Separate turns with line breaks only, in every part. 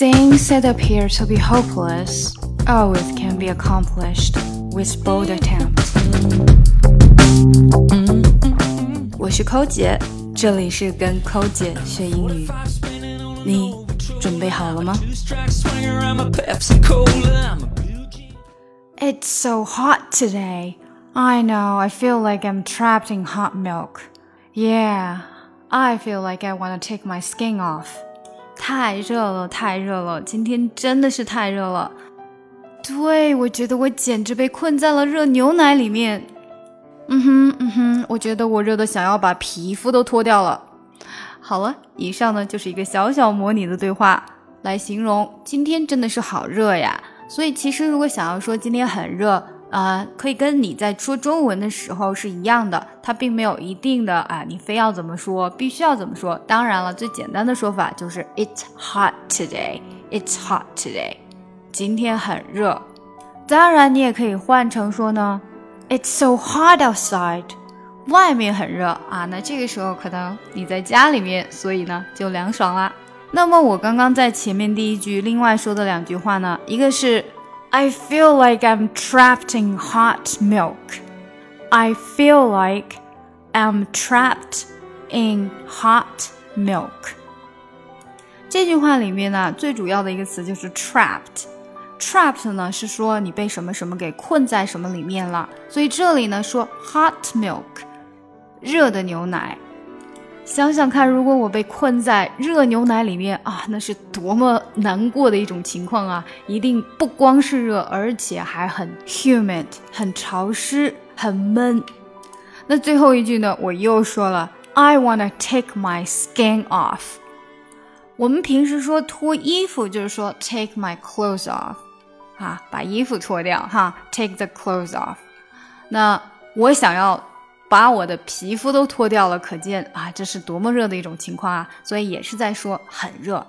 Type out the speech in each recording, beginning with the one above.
Things that appear to be hopeless always can be accomplished with bold attempt. 我是寇姐，这里是跟寇姐学英语。你准备好了吗？It's so hot today. I know, I feel like I'm trapped in hot milk. Yeah, I feel like I want to take my skin off. 太热了，太热了，今天真的是太热了。对，我觉得我简直被困在了热牛奶里面。嗯哼，嗯哼，我觉得我热的想要把皮肤都脱掉了。好了，以上呢就是一个小小模拟的对话，来形容今天真的是好热呀。所以其实如果想要说今天很热。啊，可以跟你在说中文的时候是一样的，它并没有一定的啊，你非要怎么说，必须要怎么说。当然了，最简单的说法就是 It's hot today. It's hot today. 今天很热。当然，你也可以换成说呢，It's so hot outside. 外面很热啊。那这个时候可能你在家里面，所以呢就凉爽啦。那么我刚刚在前面第一句另外说的两句话呢，一个是。I feel like I'm trapped in hot milk. I feel like I'm trapped in hot milk. 这句话里面呢，最主要的一个词就是 trapped。trapped 呢是说你被什么什么给困在什么里面了，所以这里呢说 hot milk，热的牛奶。 想想看，如果我被困在热牛奶里面啊，那是多么难过的一种情况啊！一定不光是热，而且还很 humid，很潮湿，很闷。那最后一句呢？我又说了，I wanna take my skin off。我们平时说脱衣服，就是说 take my clothes off，啊，把衣服脱掉哈，take the clothes off。那我想要。把我的皮肤都脱掉了，可见啊，这是多么热的一种情况啊！所以也是在说很热。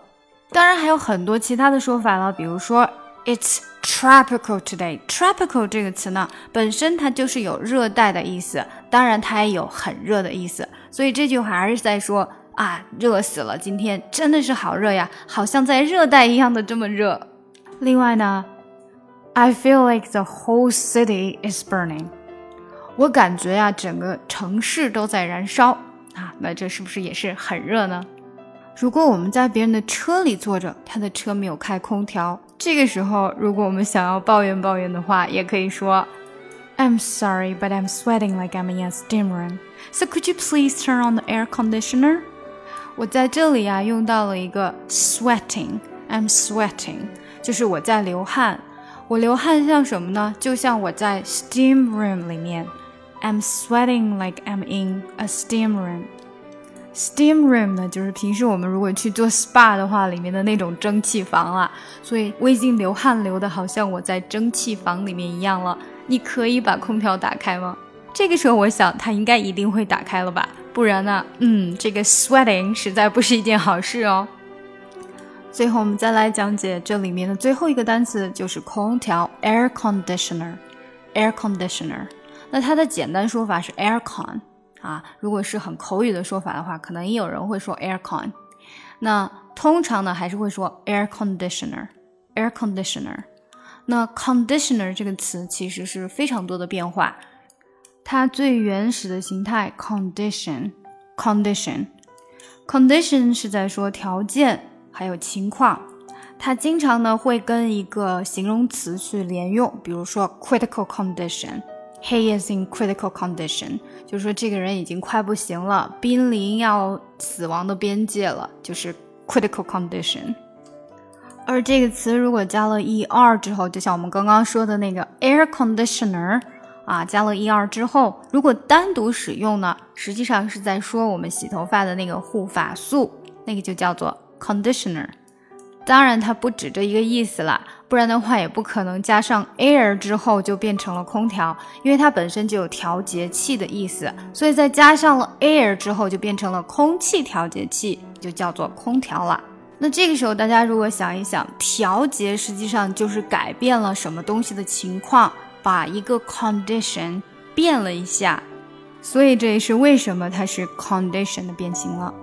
当然还有很多其他的说法了，比如说 It's tropical today。tropical 这个词呢，本身它就是有热带的意思，当然它也有很热的意思。所以这句话还是在说啊，热死了，今天真的是好热呀，好像在热带一样的这么热。另外呢，I feel like the whole city is burning。我感觉呀，整个城市都在燃烧啊，那这是不是也是很热呢？如果我们在别人的车里坐着，他的车没有开空调，这个时候，如果我们想要抱怨抱怨的话，也可以说，I'm sorry, but I'm sweating like I'm in a steam room. So could you please turn on the air conditioner? 我在这里呀，用到了一个 sweating. I'm sweating，就是我在流汗。我流汗像什么呢？就像我在 steam room 里面。I'm sweating like I'm in a steam room. Steam room 呢，就是平时我们如果去做 SPA 的话，里面的那种蒸汽房啊。所以我已经流汗流的好像我在蒸汽房里面一样了。你可以把空调打开吗？这个时候我想它应该一定会打开了吧，不然呢，嗯，这个 sweating 实在不是一件好事哦。最后我们再来讲解这里面的最后一个单词，就是空调 air conditioner，air conditioner。那它的简单说法是 aircon 啊，如果是很口语的说法的话，可能也有人会说 aircon。那通常呢，还是会说 air conditioner，air conditioner。那 conditioner 这个词其实是非常多的变化，它最原始的形态 condition，condition，condition 是在说条件还有情况，它经常呢会跟一个形容词去连用，比如说 critical condition。He is in critical condition，就是说这个人已经快不行了，濒临要死亡的边界了，就是 critical condition。而这个词如果加了 er 之后，就像我们刚刚说的那个 air conditioner 啊，加了 er 之后，如果单独使用呢，实际上是在说我们洗头发的那个护发素，那个就叫做 conditioner。当然，它不止这一个意思啦，不然的话也不可能加上 air 之后就变成了空调，因为它本身就有调节器的意思，所以再加上了 air 之后就变成了空气调节器，就叫做空调了。那这个时候大家如果想一想，调节实际上就是改变了什么东西的情况，把一个 condition 变了一下，所以这也是为什么它是 condition 的变形了。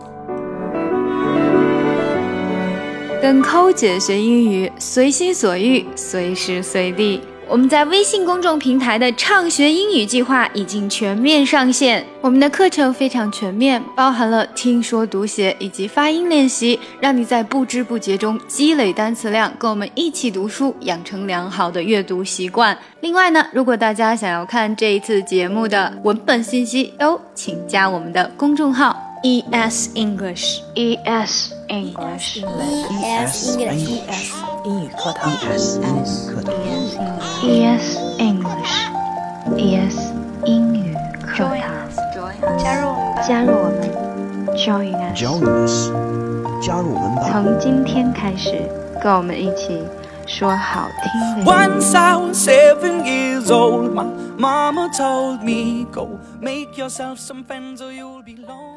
跟抠姐学英语，随心所欲，随时随地。我们在微信公众平台的畅学英语计划已经全面上线。我们的课程非常全面，包含了听说读写以及发音练习，让你在不知不觉中积累单词量，跟我们一起读书，养成良好的阅读习惯。另外呢，如果大家想要看这一次节目的文本信息，都请加我们的公众号 ES English ES English
ES English 英语课堂
ES 英语课堂
ES English ES 英语课堂。
加入我们吧。
加入我们，Join us。
Join us，加入我们吧。
从今天开始，跟我们一起说好听的英语。
Once I was seven years old, my mama told me, Go make yourself some friends or you'll be lonely.